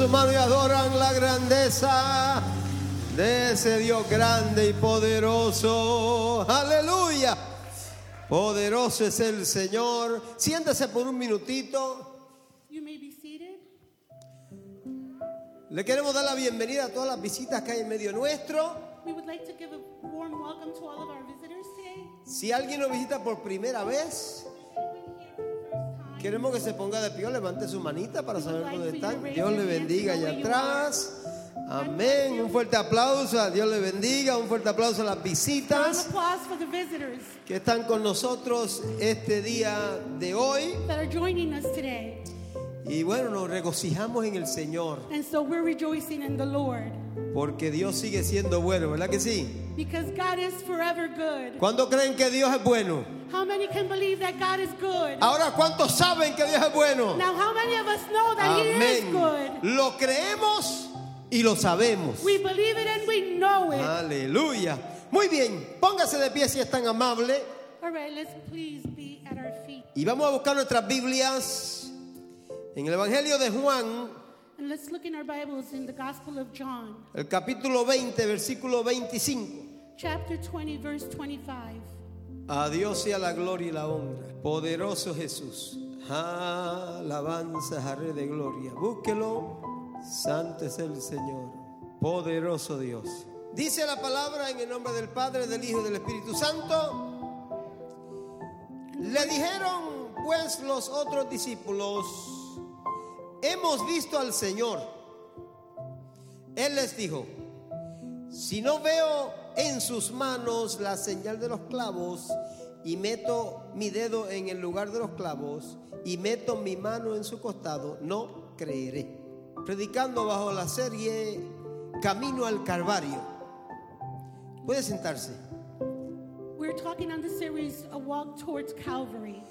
su mano y adoran la grandeza de ese Dios grande y poderoso. Aleluya. Poderoso es el Señor. Siéntese por un minutito. You may be seated. Le queremos dar la bienvenida a todas las visitas que hay en medio nuestro. We would like to give a warm welcome to all of our visitors today. Si alguien nos visita por primera vez, queremos que se ponga de pie, levante su manita para saber dónde están. Dios le bendiga allá atrás. Amén. Un fuerte aplauso. A Dios le bendiga. Un fuerte aplauso a las visitas que están con nosotros este día de hoy. Y bueno, nos regocijamos en el Señor Porque Dios sigue siendo bueno, ¿verdad que sí? because God is forever good. ¿Cuántos creen que Dios es bueno? How many can believe that God is good? Ahora, ¿cuántos saben que Dios es bueno? Now, how many of us know that He is Amén. good? Lo creemos y lo sabemos. We believe it and we know it. Aleluya. Muy bien, póngase de pie si es tan amable. All right, let's please be at our feet. Y vamos a buscar nuestras Biblias en el Evangelio de Juan, let's look in our Bibles in the Gospel of John, el capítulo 20, versículo 25. chapter 20, verse 25. A Dios sea la gloria y la honra. Poderoso Jesús. Alabanza, Rey de gloria. Búsquelo. Santo es el Señor. Poderoso Dios. Dice la palabra en el nombre del Padre, del Hijo y del Espíritu Santo. Le dijeron pues los otros discípulos, hemos visto al Señor. Él les dijo, si no veo en sus manos la señal de los clavos y meto mi dedo en el lugar de los clavos y meto mi mano en su costado, no creeré. Predicando bajo la serie Camino al Calvario. Puede sentarse. We're talking on the series A Walk Towards Calvary.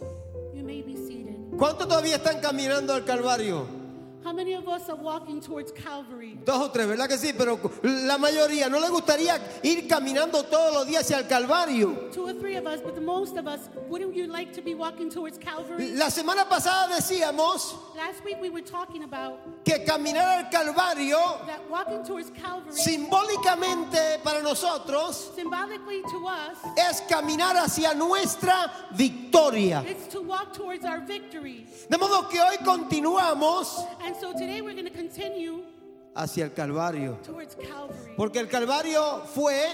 You may be seated. ¿Cuántos todavía están caminando al Calvario? How many of us are walking towards Calvary? Dos o tres, ¿verdad que sí? Pero la mayoría, ¿no le gustaría ir caminando todos los días hacia el Calvario? Two or three of us, but the most of us, wouldn't you like to be walking towards Calvary? La semana pasada decíamos Last week we were talking about que caminar al Calvario that walking towards Calvary, simbólicamente para nosotros symbolically to us, es caminar hacia nuestra victoria. it's to walk towards our victory. De modo que hoy continuamos And so today we're going to continue hacia el Calvario. towards Calvary. Porque el Calvario fue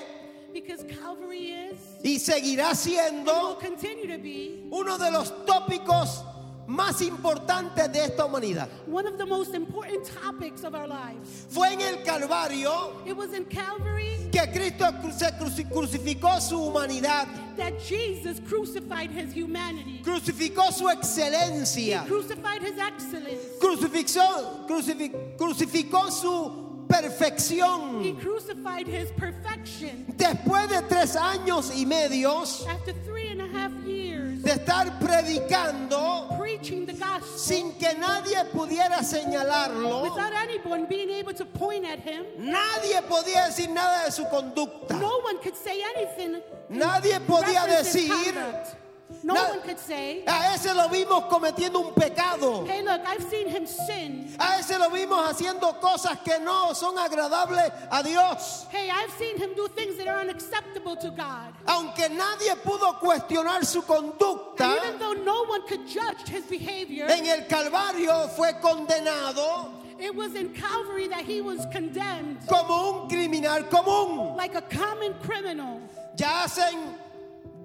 Because Calvary is y seguirá and will siendo continue to be uno de los tópicos más importantes de esta humanidad. one of the most important topics of our lives. Fue en el Calvario It was in Calvary que Cristo cruci- crucificó su humanidad, that Jesus crucified his humanity. crucificó su He excelencia, crucified his excellence. crucificó, crucifi- crucificó su perfección. He crucified his perfection. Después de tres años y medios After three and a half years de estar predicando preaching the gospel sin que nadie pudiera señalarlo, without anyone being able to point at him, nadie podía decir nada de su conducta. no one could say anything. Nadie podía reference to his decir. No Na- one could say, A ese lo vimos cometiendo un pecado. hey, look, I've seen him sin. A ese lo vimos haciendo cosas que no son agradables a Dios. Hey, I've seen him do things that are unacceptable to God. Aunque nadie pudo cuestionar su conducta, even though no one could judge his behavior, en el Calvario fue condenado it was in Calvary that he was condemned como un criminal común. like a common criminal. Ya hacen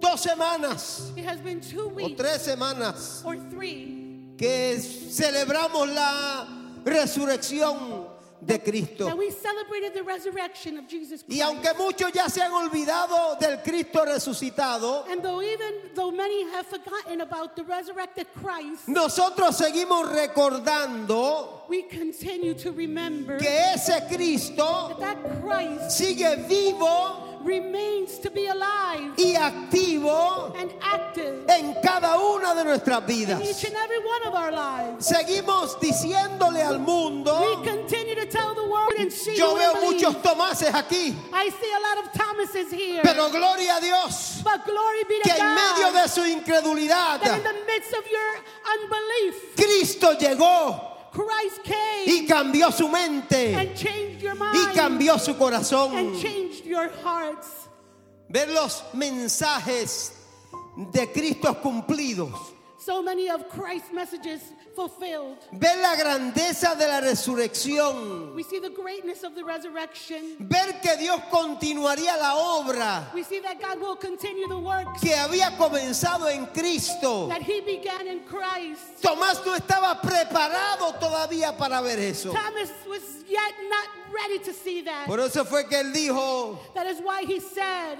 dos semanas o tres semanas or three que celebramos la resurrección de Cristo. that we celebrated the resurrection of Jesus Y aunque muchos ya se han olvidado del Cristo resucitado, And though even though many have forgotten about the resurrected Christ, nosotros seguimos recordando we continue to remember que ese Cristo that that Christ sigue vivo remains to be alive y activo and active en cada una de nuestras in vidas. each and every one of our lives. Seguimos diciéndole al We mundo, continue to tell the world and see yo veo muchos Tomases aquí, I see a lot of Thomases here. pero gloria a Dios but glory be to que en medio God de su incredulidad, that in the midst of your unbelief, Cristo llegó y cambió su mente and changed your y cambió su corazón. and changed your hearts. Ver los mensajes de Cristo cumplidos. So many of Christ's messages fulfilled. Ver la grandeza de la resurrección. We see the greatness of the resurrection. Ver que Dios continuaría la obra We see that God will continue the works que había comenzado en Cristo. that He began in Christ. Tomás no estaba preparado todavía para ver eso. Thomas was yet not ready to see that. Por eso fue que él dijo That is why he said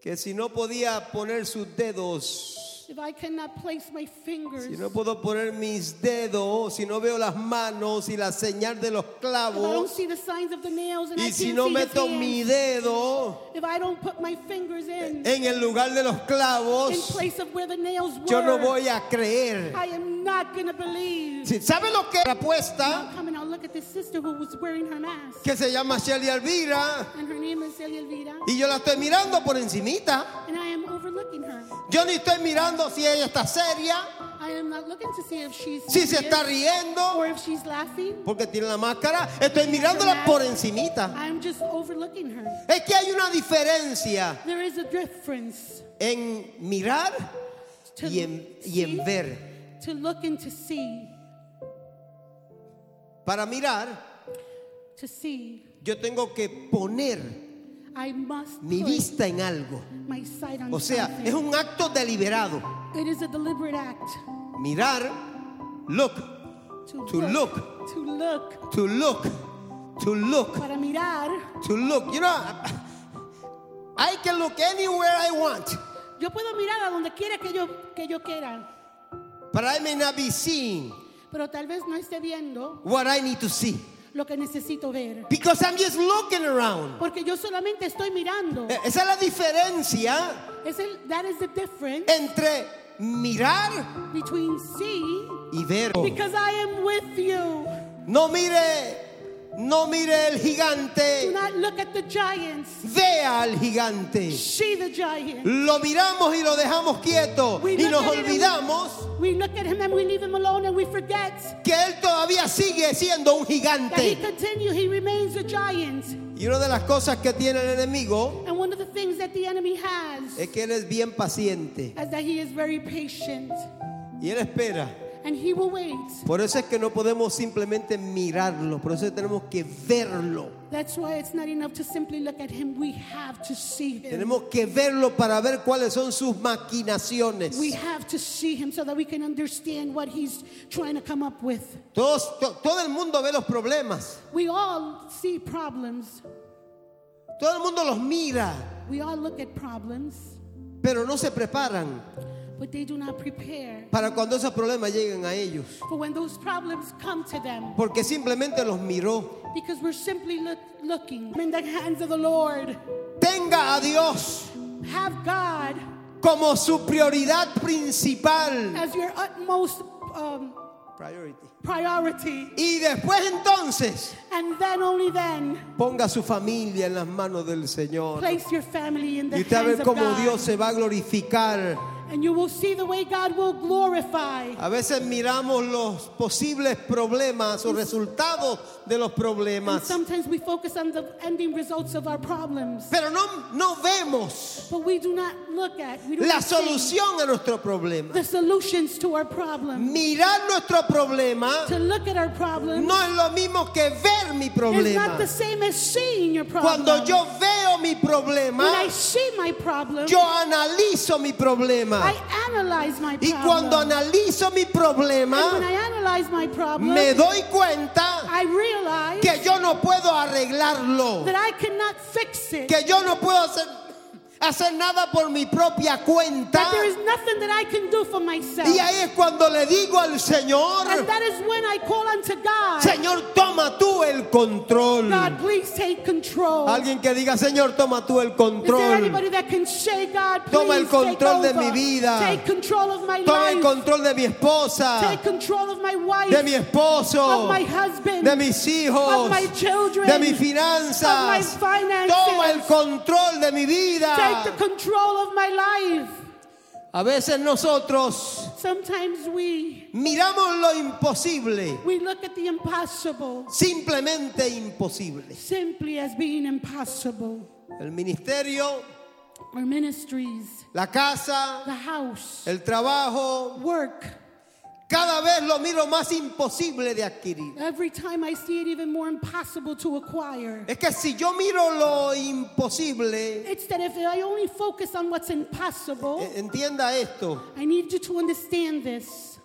que si no podía poner sus dedos, If I cannot place my fingers, si no puedo poner mis dedos, si no veo las manos y la señal de los if I don't clavos, see the signs of the nails and I y can't si no see his meto hands, mi dedo if I don't put my fingers in, en el lugar de los in clavos, place of where the nails were, yo no voy a creer. I am not going to believe. ¿Sabe lo que la Now apuesta? come and I'll look at this sister who was wearing her mask. Que se llama Shelly. And her name is Celia Elvira. Y yo la estoy mirando por encimita. And I am overlooking her. Yo ni estoy mirando si ella está seria, I am not looking to see if she's si se está riendo, or if she's laughing. porque tiene la máscara. Estoy mirándola por encimita. I'm just overlooking her. Es que hay una diferencia There is a difference en mirar to, y en, y en see, ver. to look and to see. Para mirar, To see, yo tengo que poner I must mi vista en algo. my sight on O sea, something. es un acto deliberado. It is a deliberate act Mirar, look, to, To look. To look. to look, to look, Para mirar, to look. You know, I can look anywhere I want, yo puedo mirar a donde quiera que yo, que yo quiera, but I may not be seeing pero tal vez no esté viendo what I need to see lo que necesito ver. because I'm just looking around. Porque yo solamente estoy mirando. Eh, Esa es la diferencia Es el, that is the difference entre mirar between see, y ver. because I am with you. No mire, no mire el Do gigante, not look at the giants. vea al gigante. See the giant. Lo miramos y lo dejamos quieto We y nos olvidamos We look at him and we leave him alone and we forget que él todavía sigue siendo un that he gigante. continue, he remains a giant. Y una de las cosas que tiene el enemigo And one of the things that the enemy has es que él es bien paciente is that he is very patient y él espera. And he will wait. Por eso es que no podemos simplemente mirarlo, por eso tenemos que verlo. That's why it's not enough to simply look at him. We have to see him. Tenemos que verlo para ver cuáles son sus maquinaciones. We have to see him so that we can understand what he's trying to come up with. Todos, to- todo el mundo ve los problemas, We all see problems. todo el mundo los mira, We all look at problems, pero no se preparan but they do not prepare para cuando esos problemas lleguen a ellos, for when those problems come to them. porque simplemente los miró. Because we're simply look, looking in the hands of the Lord. Tenga a Dios Have God como su prioridad principal. as your utmost um, Priority. priority. Y después entonces And then, only then, ponga su familia en las manos del Señor. place your family in the Y usted va a hands ver of cómo God. Dios se va a glorificar. And you will see the way God will glorify. A veces miramos los posibles problemas o resultados de los And problemas, sometimes we focus on the ending results of our problems. pero no, no vemos But we do not look at, we do la not solución a nuestro problema. the solutions to our problem. Mirar nuestro problema To look at our problem no es lo mismo que ver mi problema. not the same as seeing your problem. Cuando yo veo mi problema, when I see my problem, yo analizo mi problema. I analyze my Y problem. cuando analizo mi and when problema, I analyze my problem, me doy cuenta I realize que yo no puedo arreglarlo, that I cannot fix it. que yo no puedo hacer, hacer nada por mi propia cuenta. that there is nothing that I can do for myself. Y ahí es cuando le digo al Señor, and that is when I call unto God. Señor, toma tú el control. God, please take control. Alguien que diga, Señor, toma tú el Is there control. anybody that can say, God, please Toma el control take de mi vida. Take control of my Toma el life. control de mi esposa, Take control of my wife. de mi esposo, of my husband. de mis hijos, of my children. de mis of my finanzas. finances. Toma el control de mi vida. Take the control of my life. A veces nosotros Sometimes we miramos lo imposible, we look at the impossible simplemente imposible. simply as being impossible. El ministerio, Our ministries, la casa, the house, el trabajo, work. Cada vez lo miro más imposible de adquirir. Every time I see it, even more impossible to acquire. Es que si yo miro lo imposible, It's that if I only focus on what's impossible, eh, entienda esto, I need you to understand this.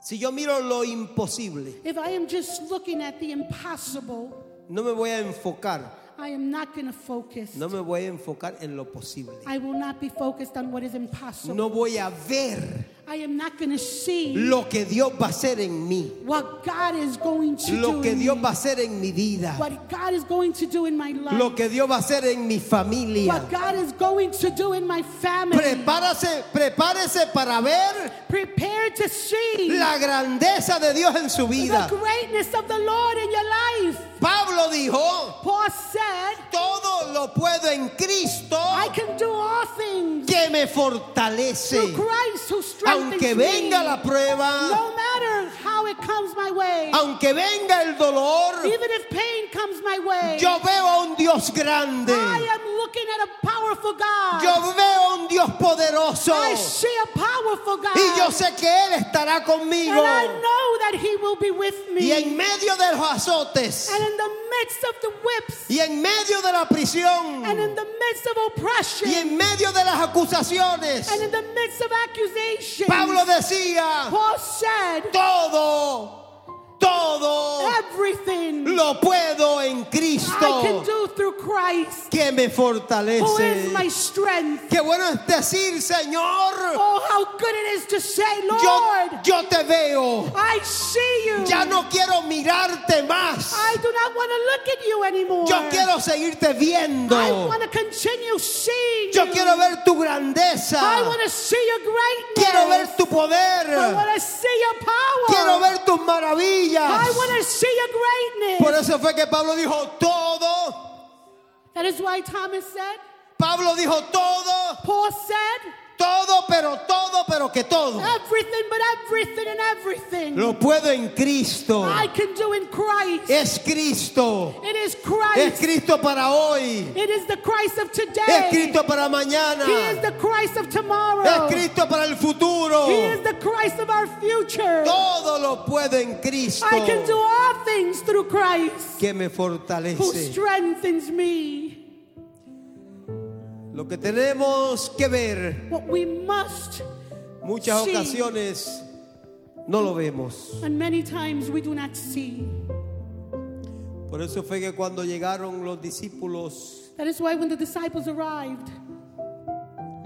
si yo miro lo imposible, If I am just looking at the impossible, no me voy a enfocar, I am not going to focus. no me voy a enfocar en lo posible. I will not be focused on what is impossible. No voy a ver I am not going to see lo que Dios va a hacer en mí, what God is going to lo do. que in Dios va a hacer en mi vida, what God is going to do in my life. lo que Dios va a hacer en mi familia. what God is going to do in my family. Prepárase, prepárese para ver Prepare to see la grandeza de Dios en su the vida. greatness of the Lord in your life. Pablo dijo, Paul said, todo lo puedo en Cristo I can do all things que me fortalece. Christ who Aunque venga me. la prueba, No matter how it comes my way, aunque venga el dolor, even if pain comes my way, yo veo a un Dios grande. I am looking at a powerful God. Yo veo a un Dios poderoso. I see a powerful God. Y yo sé que Él estará conmigo. and I know that He will be with me. Y en medio de los azotes, and in the midst of the whips, y en medio de la prisión, and in the midst of oppression, y en medio de las acusaciones, and in the midst of accusation, Pablo decía, Paul said, todo, todo everything lo puedo en I can Cristo do through Christ, que me who fortalece. is my strength. Qué bueno es decir, Señor, Oh, how good it is to say, yo, Lord, yo te veo. I see you. Ya no quiero mirarte más. I do not want to look at you anymore. Yo quiero seguirte I viendo. want to continue seeing Yo you. quiero ver tu grandeza. I want to see your greatness. Quiero ver tu I poder. want to see your power. Quiero ver tus maravillas. I want to see your greatness. Por eso fue que Pablo dijo todo. that is why Thomas said, Pablo dijo todo, Paul said, pero todo, pero que todo. everything but everything and everything Lo puedo en Cristo. I can do in Christ. Es Cristo. it is Es Christ. Cristo para hoy. it is the Christ of Es today. Cristo para mañana. He is the Christ of tomorrow. Es Cristo para el futuro. He is the Christ of our future. Todo lo puedo en Cristo I can do all things through Christ que me who fortalece. strengthens me. Lo que tenemos que ver, What we must, muchas Sí. ocasiones no lo vemos. and many times we do not see. Por eso fue que cuando llegaron los discípulos That is why when the disciples arrived,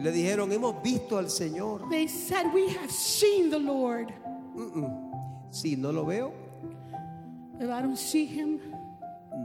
le dijeron, hemos visto al Señor. they said, We have seen the Lord. Si no lo veo, If I don't see him,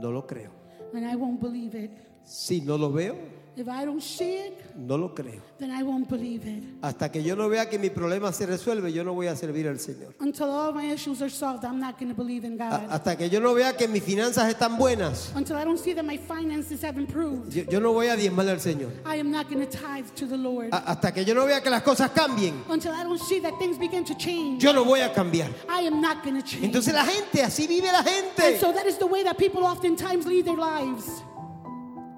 no lo creo. then I won't believe it. Si no lo veo, If I don't see it, no lo creo. then I won't believe it. Hasta que yo no vea que mi problema se resuelve, yo no voy a servir al Señor. Until all my issues are solved, I'm not going to believe in A- God. hasta que yo no vea que mis finanzas están buenas, Until I don't see that my finances have improved, yo, yo no voy a diezmar al Señor. I am not going to tithe to the Lord. A- hasta que yo no vea que las cosas cambien, Until I don't see that things begin to change, yo no voy a cambiar. I am not going to change. Entonces la gente, así vive la And gente. so that is the way that people oftentimes lead their lives.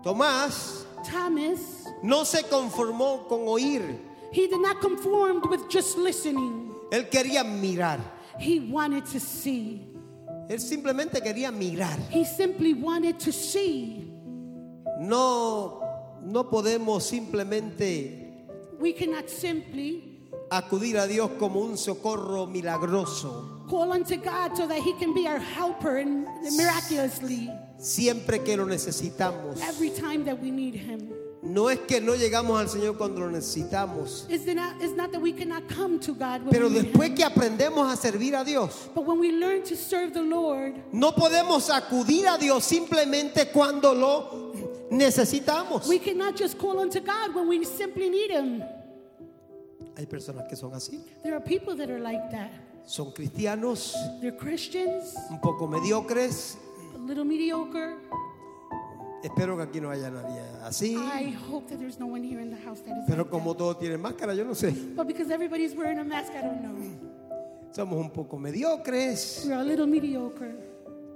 Tomás Thomas, no se conformó con oír, he did not conform with just listening. él quería mirar. He wanted to see. Él simplemente quería mirar. He simply wanted to see. No, no podemos simplemente We cannot simply acudir a Dios como un socorro milagroso call unto God so that He can be our helper and miraculously siempre que lo necesitamos. every time that we need Him. No es que no llegamos al Señor cuando lo necesitamos, It's not, it's not that we cannot come to God when pero después que aprendemos a servir a Dios, But when we learn to serve the Lord, no podemos acudir a Dios simplemente cuando lo necesitamos. we cannot just call unto God when we simply need Him. Hay personas que son así, There are people that are like that. son cristianos, They're Christians, un poco mediocres. Little mediocre. Espero que aquí no haya nadie así, I hope that there's no one here in the house that is pero like como that. todos tienen máscara, yo no sé. But because everybody's wearing a mask, I don't know. Somos un poco mediocres. We're a little mediocre.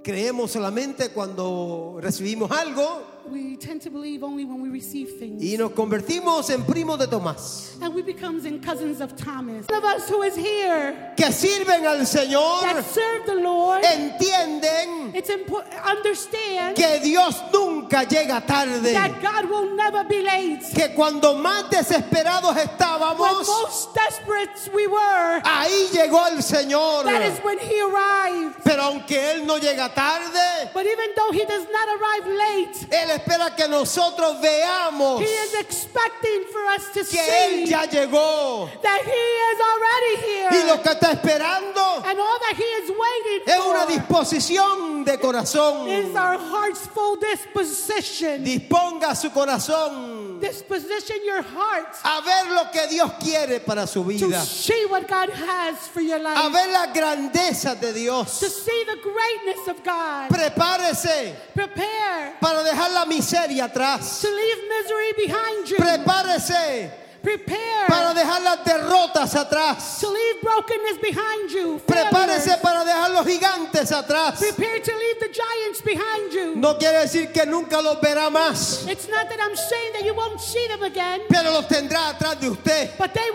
Creemos solamente cuando recibimos algo We tend to believe only when we receive things. y nos convertimos en primos de Tomás, And we become in cousins of Thomas. One of us who is here que sirven al that Señor, serve the Lord, entienden it's important understand que Dios nunca llega tarde, that God will never be late. que cuando más desesperados When estábamos, most desperate we were, ahí llegó el Señor. that is when He arrived. Pero aunque Él no llega tarde, But even though He does not arrive late, Él espera que nosotros veamos He is expecting for us to que Él ya llegó. that He is already Y lo here. que está esperando And all that He is waiting es una disposición de corazón. is our heart's full disposition. Disponga su corazón Disposition your heart a ver lo que Dios quiere para su to vida, see what God has for your a life, ver la grandeza de to Dios. see the greatness of God. Prepárese Prepare para dejar la miseria atrás. to leave misery behind you. Prepárese Prepare para dejar las derrotas atrás. to leave brokenness behind you. Prepárese para dejar los gigantes atrás. Prepare to leave the giants behind you. No quiere decir que nunca los verá más, It's not that I'm saying that you won't see them again, pero los tendrá atrás de usted. but they